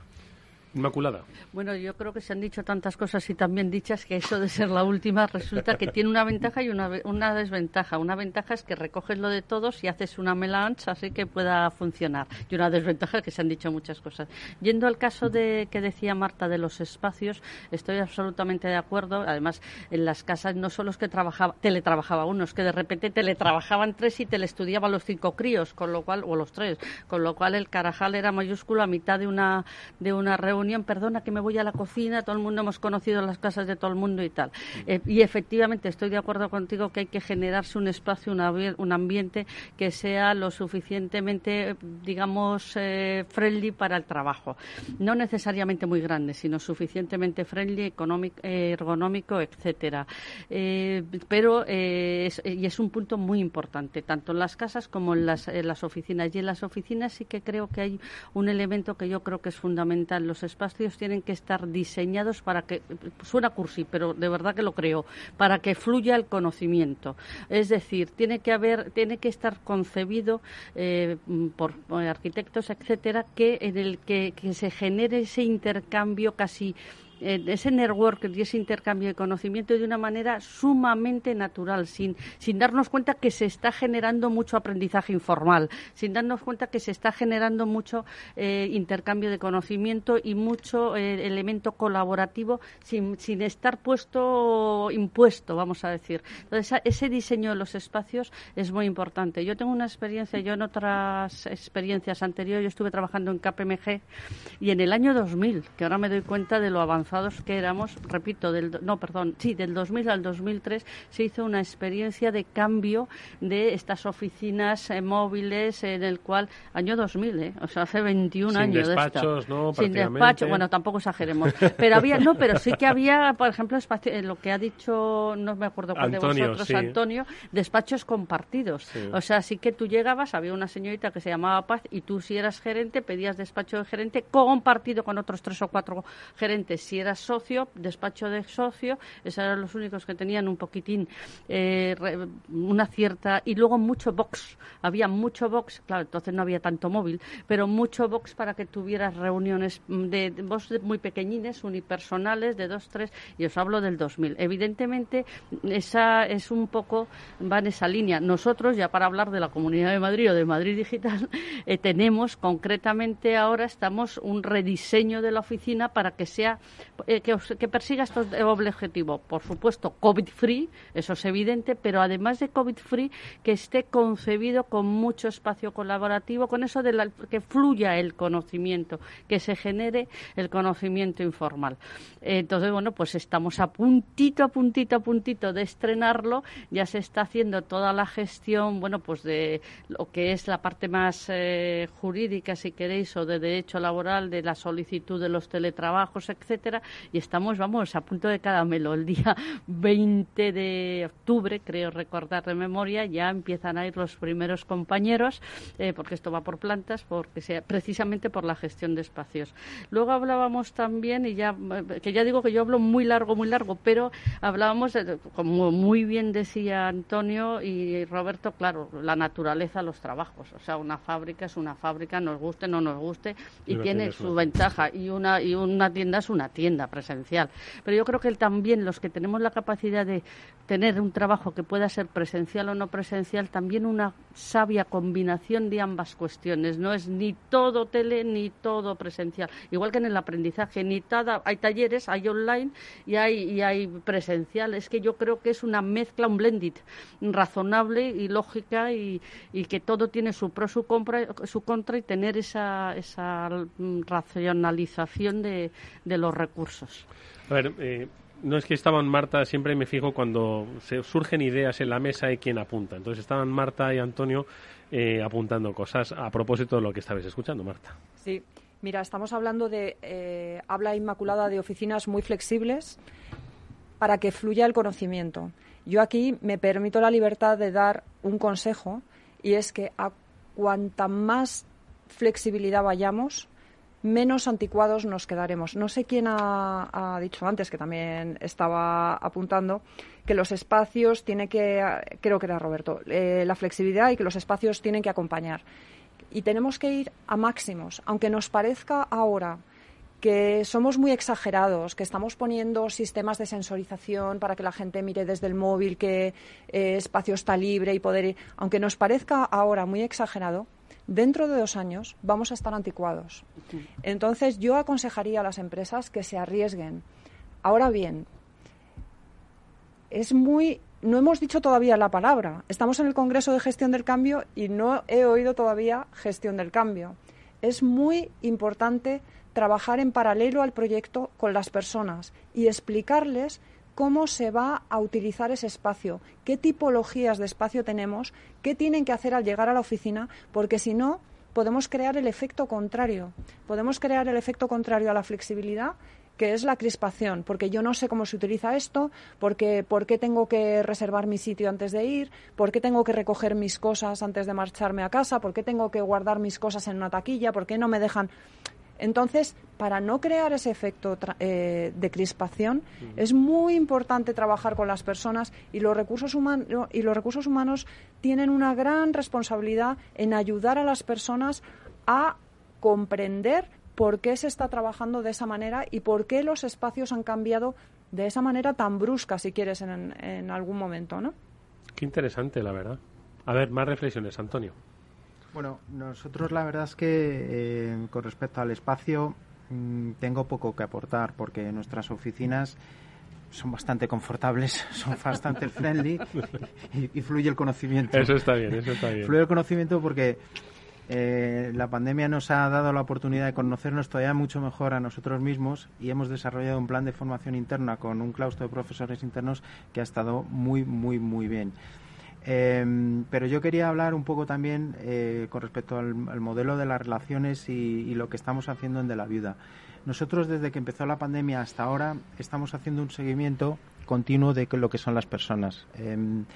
Inmaculada. Bueno, yo creo que se han dicho tantas cosas y también dichas que eso de ser la última resulta que tiene una ventaja y una, una desventaja. Una ventaja es que recoges lo de todos y haces una melange así que pueda funcionar. Y una desventaja es que se han dicho muchas cosas. Yendo al caso de que decía Marta de los espacios, estoy absolutamente de acuerdo. Además, en las casas no solo es que trabajaba, teletrabajaba uno, es que de repente teletrabajaban tres y telestudiaban los cinco críos, con lo cual, o los tres, con lo cual el carajal era mayúsculo a mitad de una, de una reunión perdona que me voy a la cocina, todo el mundo hemos conocido las casas de todo el mundo y tal. Eh, y efectivamente estoy de acuerdo contigo que hay que generarse un espacio, un ambiente que sea lo suficientemente, digamos, eh, friendly para el trabajo. No necesariamente muy grande, sino suficientemente friendly, económico, ergonómico, etcétera. Eh, pero es, y es un punto muy importante, tanto en las casas como en las, en las oficinas. Y en las oficinas sí que creo que hay un elemento que yo creo que es fundamental. Los espacios tienen que estar diseñados para que, suena cursi, pero de verdad que lo creo, para que fluya el conocimiento. Es decir, tiene que haber, tiene que estar concebido eh, por, arquitectos, etcétera, que en el que se genere ese intercambio casi ese network y ese intercambio de conocimiento de una manera sumamente natural, sin, sin darnos cuenta que se está generando mucho aprendizaje informal, sin darnos cuenta que se está generando mucho eh, intercambio de conocimiento y mucho eh, elemento colaborativo sin, sin estar puesto impuesto, vamos a decir. Entonces, ese diseño de los espacios es muy importante. Yo tengo una experiencia, yo en otras experiencias anteriores, yo estuve trabajando en KPMG y en el año 2000, que ahora me doy cuenta de lo avanzado que éramos, repito, del, no, perdón, sí, del 2000 al 2003 se hizo una experiencia de cambio de estas oficinas eh, móviles en el cual, año 2000, ¿eh? o sea, hace 21 Sin años despachos, de ¿no? Sin despacho, bueno, tampoco exageremos. Pero había, no, pero sí que había, por ejemplo, espacio, lo que ha dicho, no me acuerdo cuál de vosotros, Antonio, despachos compartidos. O sea, sí que tú llegabas, había una señorita que se llamaba Paz y tú si eras gerente pedías despacho de gerente compartido con otros tres o cuatro gerentes. Si era socio, despacho de socio, esos eran los únicos que tenían un poquitín, eh, una cierta, y luego mucho box, había mucho box, claro, entonces no había tanto móvil, pero mucho box para que tuvieras reuniones de, de muy pequeñines, unipersonales, de dos, tres, y os hablo del 2000. Evidentemente, esa es un poco, va en esa línea. Nosotros, ya para hablar de la Comunidad de Madrid o de Madrid Digital, eh, tenemos concretamente ahora, estamos un rediseño de la oficina para que sea eh, que, persiga este objetivo. Por supuesto, COVID-free, eso es evidente, pero además de COVID-free, que esté concebido con mucho espacio colaborativo, con eso de que fluya el conocimiento, que se genere el conocimiento informal. Entonces, bueno, pues estamos a puntito, a puntito, a puntito de estrenarlo. Ya se está haciendo toda la gestión, bueno, pues de lo que es la parte más eh, jurídica, si queréis, o de derecho laboral, de la solicitud de los teletrabajos, etcétera y estamos, vamos, a punto de caramelo. El día 20 de octubre, creo recordar de memoria, ya empiezan a ir los primeros compañeros, eh, porque esto va por plantas, porque sea, precisamente por la gestión de espacios. Luego hablábamos también, y ya, eh, que ya digo que yo hablo muy largo, muy largo, pero hablábamos, como muy bien decía Antonio y Roberto, claro, la naturaleza, los trabajos. O sea, una fábrica es una fábrica, nos guste, no nos guste, y tiene su ventaja. Y una, y una tienda es una tienda presencial. Pero yo creo que también los que tenemos la capacidad de tener un trabajo que pueda ser presencial o no presencial, también una sabia combinación de ambas cuestiones. No es ni todo tele ni todo presencial. Igual que en el aprendizaje, ni tada, hay talleres, hay online y hay, y hay presencial. Es que yo creo que es una mezcla, un blended, razonable y lógica y, que todo tiene su pro, su, compra, su contra y tener esa, esa racionalización de, de los recursos. A ver, eh, no es que estaban Marta, siempre me fijo cuando se surgen ideas en la mesa y quien apunta. Entonces estaban Marta y Antonio eh, apuntando cosas a propósito de lo que estabais escuchando, Marta. Sí, mira, estamos hablando de eh, habla inmaculada de oficinas muy flexibles para que fluya el conocimiento. Yo aquí me permito la libertad de dar un consejo y es que a cuanta más flexibilidad vayamos, menos anticuados nos quedaremos. No sé quién ha, dicho antes, que también estaba apuntando, que los espacios tienen que, creo que era Roberto, eh, la flexibilidad y que los espacios tienen que acompañar. Y tenemos que ir a máximos, aunque nos parezca ahora que somos muy exagerados, que estamos poniendo sistemas de sensorización para que la gente mire desde el móvil que eh, espacio está libre y poder ir, aunque nos parezca ahora muy exagerado, dentro de dos años vamos a estar anticuados. Entonces, yo aconsejaría a las empresas que se arriesguen. Ahora bien, es muy. No hemos dicho todavía la palabra. Estamos en el Congreso de Gestión del Cambio y no he oído todavía gestión del cambio. Es muy importante trabajar en paralelo al proyecto con las personas y explicarles cómo se va a utilizar ese espacio, qué tipologías de espacio tenemos, qué tienen que hacer al llegar a la oficina, porque si no, podemos crear el efecto contrario. Podemos crear el efecto contrario a la flexibilidad que es la crispación, porque yo no sé cómo se utiliza esto, porque por qué tengo que reservar mi sitio antes de ir, por qué tengo que recoger mis cosas antes de marcharme a casa, por qué tengo que guardar mis cosas en una taquilla, por qué no me dejan entonces, para no crear ese efecto eh, de crispación, es muy importante trabajar con las personas y los, recursos y los recursos humanos tienen una gran responsabilidad en ayudar a las personas a comprender por qué se está trabajando de esa manera y por qué los espacios han cambiado de esa manera tan brusca, si quieres, en, en algún momento, ¿no? Qué interesante, la verdad. A ver, más reflexiones, Antonio. Bueno, nosotros la verdad es que eh, con respecto al espacio mm, tengo poco que aportar porque nuestras oficinas son bastante confortables, son bastante friendly y, fluye el conocimiento. Eso está bien, eso está bien. Fluye el conocimiento porque eh, la pandemia nos ha dado la oportunidad de conocernos todavía mucho mejor a nosotros mismos y hemos desarrollado un plan de formación interna con un claustro de profesores internos que ha estado muy, muy, muy bien. Em, pero yo quería hablar un poco también eh, con respecto al, modelo de las relaciones y, lo que estamos haciendo en De la Viuda. Nosotros desde que empezó la pandemia hasta ahora estamos haciendo un seguimiento continuo de lo que son las personas. Em,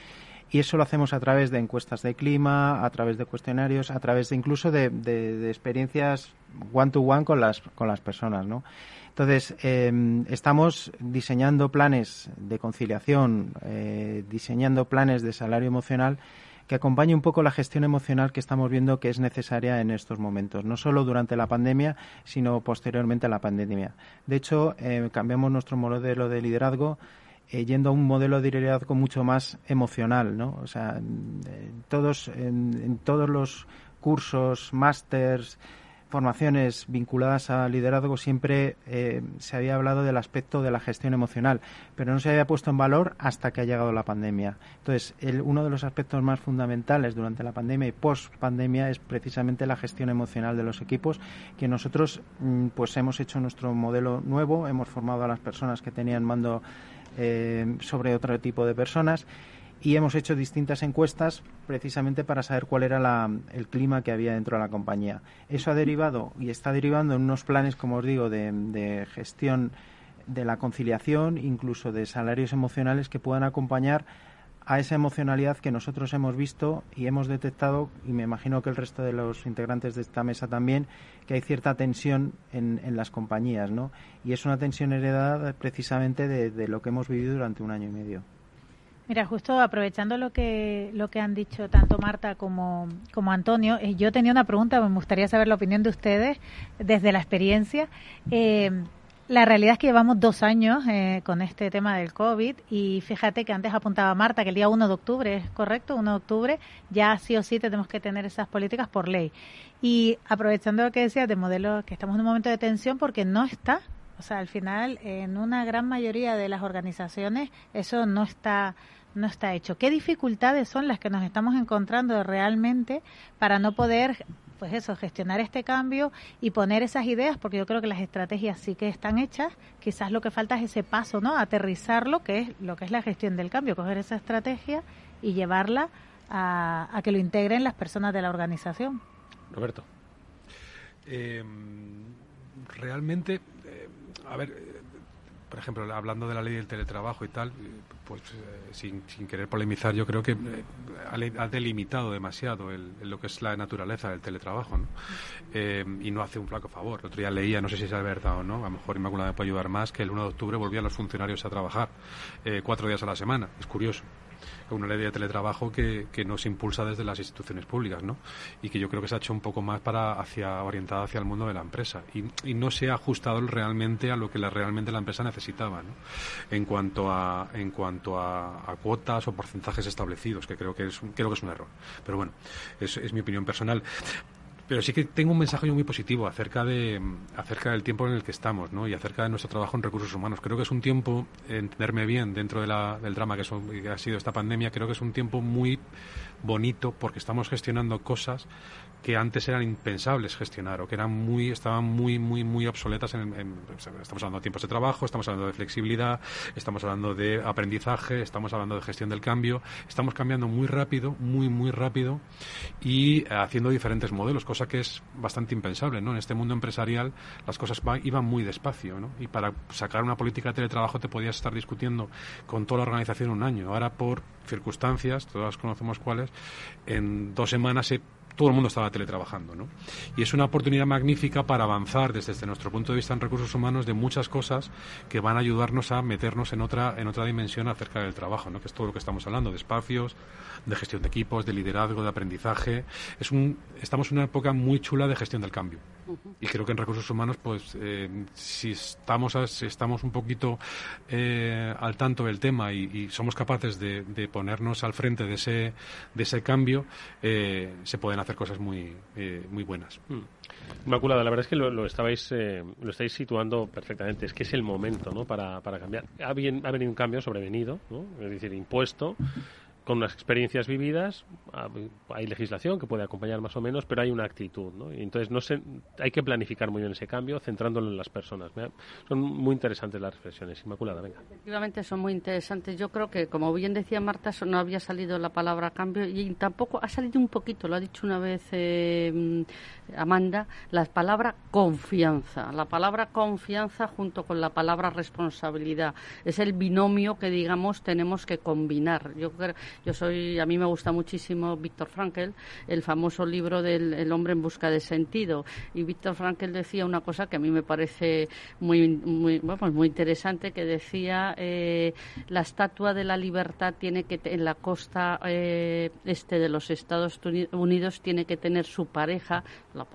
y eso lo hacemos a través de encuestas de clima, a través de cuestionarios, a través de incluso de, de experiencias one to one con las, con las personas, ¿no? Entonces, em, estamos diseñando planes de conciliación, eh, diseñando planes de salario emocional que acompañe un poco la gestión emocional que estamos viendo que es necesaria en estos momentos, no solo durante la pandemia, sino posteriormente a la pandemia. De hecho, eh, cambiamos nuestro modelo de liderazgo eh, yendo a un modelo de liderazgo mucho más emocional, ¿no? O sea, todos, en todos los cursos, másters, formaciones vinculadas al liderazgo siempre eh, se había hablado del aspecto de la gestión emocional, pero no se había puesto en valor hasta que ha llegado la pandemia. Entonces, uno de los aspectos más fundamentales durante la pandemia y post pandemia es precisamente la gestión emocional de los equipos, que nosotros mm, pues hemos hecho nuestro modelo nuevo, hemos formado a las personas que tenían mando eh, sobre otro tipo de personas y hemos hecho distintas encuestas precisamente para saber cuál era el clima que había dentro de la compañía. Eso ha derivado y está derivando en unos planes, como os digo, de, gestión de la conciliación, incluso de salarios emocionales que puedan acompañar a esa emocionalidad que nosotros hemos visto y hemos detectado, y me imagino que el resto de los integrantes de esta mesa también, que hay cierta tensión en, en las compañías, ¿no? Y es una tensión heredada precisamente de, lo que hemos vivido durante un año y medio. Mira, justo aprovechando lo que lo que han dicho tanto Marta como, como Antonio, eh, yo tenía una pregunta, me gustaría saber la opinión de ustedes desde la experiencia. Eh, la realidad es que llevamos dos años eh, con este tema del COVID y fíjate que antes apuntaba Marta que el día 1 de octubre, ¿es correcto? 1 de octubre ya sí o sí tenemos que tener esas políticas por ley. Y aprovechando lo que decías de modelo, que estamos en un momento de tensión porque no está, o sea, al final en una gran mayoría de las organizaciones eso no está no está hecho. ¿Qué dificultades son las que nos estamos encontrando realmente para no poder pues eso, gestionar este cambio y poner esas ideas, porque yo creo que las estrategias sí que están hechas, quizás lo que falta es ese paso, ¿no? Aterrizarlo, que es lo que es la gestión del cambio, coger esa estrategia y llevarla a, que lo integren las personas de la organización. Roberto. Eh, realmente, a ver, por ejemplo, hablando de la ley del teletrabajo y tal, pues eh, sin, sin, querer polemizar, yo creo que eh, ha, delimitado demasiado el, lo que es la naturaleza del teletrabajo, ¿no? Eh, y no hace un flaco favor. El otro día leía, no sé si es verdad o no, a lo mejor Inmaculada me puede ayudar más, que el 1 de octubre volvían los funcionarios a trabajar cuatro días a la semana. Es curioso una ley de teletrabajo que, que nos impulsa desde las instituciones públicas, ¿no? Y que yo creo que se ha hecho un poco más para hacia orientada hacia el mundo de la empresa y, no se ha ajustado realmente a lo que realmente la empresa necesitaba, ¿no? En cuanto a en cuanto a, a, cuotas o porcentajes establecidos, que creo que es creo que es un error. Pero bueno, es, es mi opinión personal. Pero sí que tengo un mensaje muy positivo acerca de acerca del tiempo en el que estamos, ¿no? Y acerca de nuestro trabajo en recursos humanos. Creo que es un tiempo, entenderme bien, dentro de la, del drama que, que ha sido esta pandemia, creo que es un tiempo muy bonito porque estamos gestionando cosas que antes eran impensables gestionar o que eran muy estaban muy muy muy obsoletas en, en, estamos hablando de tiempos de trabajo estamos hablando de flexibilidad estamos hablando de aprendizaje estamos hablando de gestión del cambio. Estamos cambiando muy rápido muy muy rápido y haciendo diferentes modelos cosa que es bastante impensable no en este mundo empresarial las cosas van, iban muy despacio ¿no? y para sacar una política de teletrabajo te podías estar discutiendo con toda la organización un año. Ahora por circunstancias todas conocemos cuáles en dos semanas se todo el mundo estaba teletrabajando, ¿no? Y es una oportunidad magnífica para avanzar desde, nuestro punto de vista en recursos humanos de muchas cosas que van a ayudarnos a meternos en otra en otra dimensión acerca del trabajo, ¿no? Que es todo lo que estamos hablando de espacios, de gestión de equipos, de liderazgo, de aprendizaje. Es un estamos en una época muy chula de gestión del cambio. Y creo que en recursos humanos, pues, eh, si estamos si estamos un poquito eh, al tanto del tema y, y somos capaces de, de, ponernos al frente de ese de ese cambio, eh, se pueden hacer cosas muy, eh, muy buenas. Mm. Inmaculada, la verdad es que lo, lo estabais eh, lo estáis situando perfectamente. Es que es el momento, ¿no? Para, para cambiar. Ha, bien, ha venido un cambio sobrevenido, ¿no? Es decir, impuesto con unas experiencias vividas, hay legislación que puede acompañar más o menos, pero hay una actitud, ¿no? Entonces no se, hay que planificar muy bien ese cambio, centrándolo en las personas. Son muy interesantes las reflexiones. Inmaculada, venga. Efectivamente son muy interesantes. Yo creo que, como bien decía Marta, no había salido la palabra cambio y tampoco ha salido un poquito, lo ha dicho una vez eh, Amanda, la palabra confianza. La palabra confianza junto con la palabra responsabilidad. Es el binomio que, digamos, tenemos que combinar. Yo creo yo soy, a mí me gusta muchísimo Víctor Frankl, el famoso libro del el hombre en busca de sentido. Y Víctor Frankl decía una cosa que a mí me parece muy, muy, muy interesante, que decía eh, la estatua de la libertad tiene que en la costa eh, este de los Estados Unidos tiene que tener su pareja,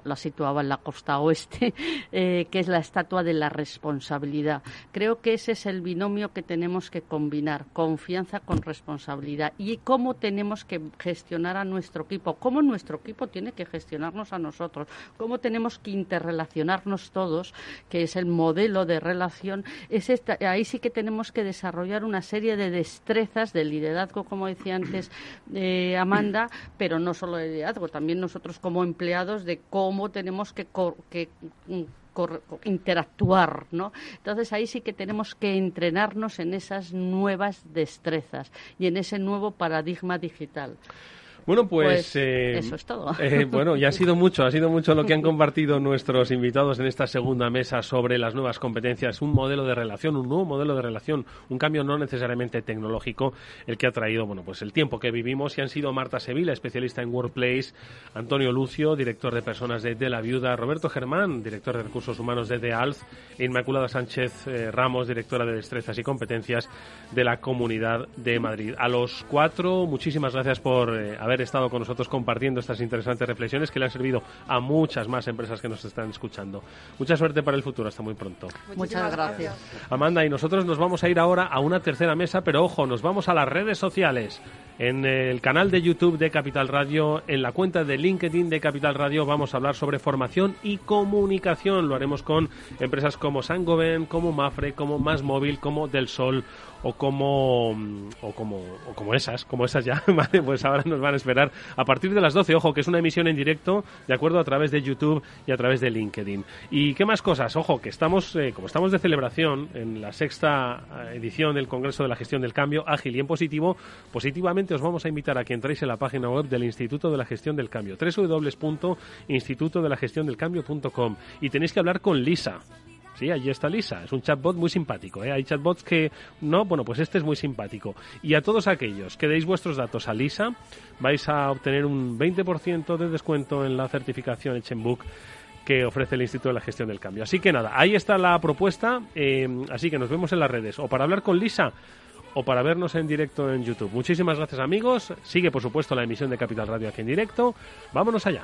la, situaba en la costa oeste, eh, que es la estatua de la responsabilidad. Creo que ese es el binomio que tenemos que combinar, confianza con responsabilidad cómo tenemos que gestionar a nuestro equipo, cómo nuestro equipo tiene que gestionarnos a nosotros, cómo tenemos que interrelacionarnos todos, que es el modelo de relación. Es esta, ahí sí que tenemos que desarrollar una serie de destrezas de liderazgo, como decía antes eh, Amanda, pero no solo de liderazgo, también nosotros como empleados de cómo tenemos que, que interactuar, ¿no? Entonces ahí sí que tenemos que entrenarnos en esas nuevas destrezas y en ese nuevo paradigma digital. Bueno, pues, Pues, eh, eso es todo. eh, bueno, ya ha sido mucho, ha sido mucho lo que han compartido nuestros invitados en esta segunda mesa sobre las nuevas competencias, un modelo de relación, un nuevo modelo de relación, un cambio no necesariamente tecnológico, el que ha traído, bueno, pues el tiempo que vivimos y han sido Marta Sevilla, especialista en Workplace, Antonio Lucio, director de personas de De la Viuda, Roberto Germán, director de recursos humanos de De Alf, e Inmaculada Sánchez eh, Ramos, directora de destrezas y competencias de la Comunidad de Madrid. A los cuatro, muchísimas gracias por eh, haber estado con nosotros compartiendo estas interesantes reflexiones que le han servido a muchas más empresas que nos están escuchando. Mucha suerte para el futuro, hasta muy pronto. Muchas gracias. Amanda, y nosotros nos vamos a ir ahora a una tercera mesa, pero ojo, nos vamos a las redes sociales. En el canal de YouTube de Capital Radio, en la cuenta de LinkedIn de Capital Radio, vamos a hablar sobre formación y comunicación. Lo haremos con empresas como Sangoven, como Mafre, como Más Móvil, como Del Sol o como o como o como esas, como esas ya, vale, pues ahora nos van a esperar a partir de las 12, ojo, que es una emisión en directo, de acuerdo, a través de YouTube y a través de LinkedIn. ¿Y qué más cosas? Ojo, que estamos eh, como estamos de celebración en la sexta eh, edición del Congreso de la Gestión del Cambio ágil y en positivo, positivamente os vamos a invitar a que entréis en la página web del Instituto de la Gestión del Cambio, www.institutodelagestiondelcambio.com y tenéis que hablar con Lisa. Sí, allí está Lisa. Es un chatbot muy simpático. ¿eh? Hay chatbots que no, bueno, pues este es muy simpático. Y a todos aquellos que deis vuestros datos a Lisa, vais a obtener un 20% de descuento en la certificación Echenbook que ofrece el Instituto de la Gestión del Cambio. Así que nada, ahí está la propuesta. eh, así que nos vemos en las redes. O para hablar con Lisa o para vernos en directo en YouTube. Muchísimas gracias amigos. Sigue por supuesto la emisión de Capital Radio aquí en directo. Vámonos allá.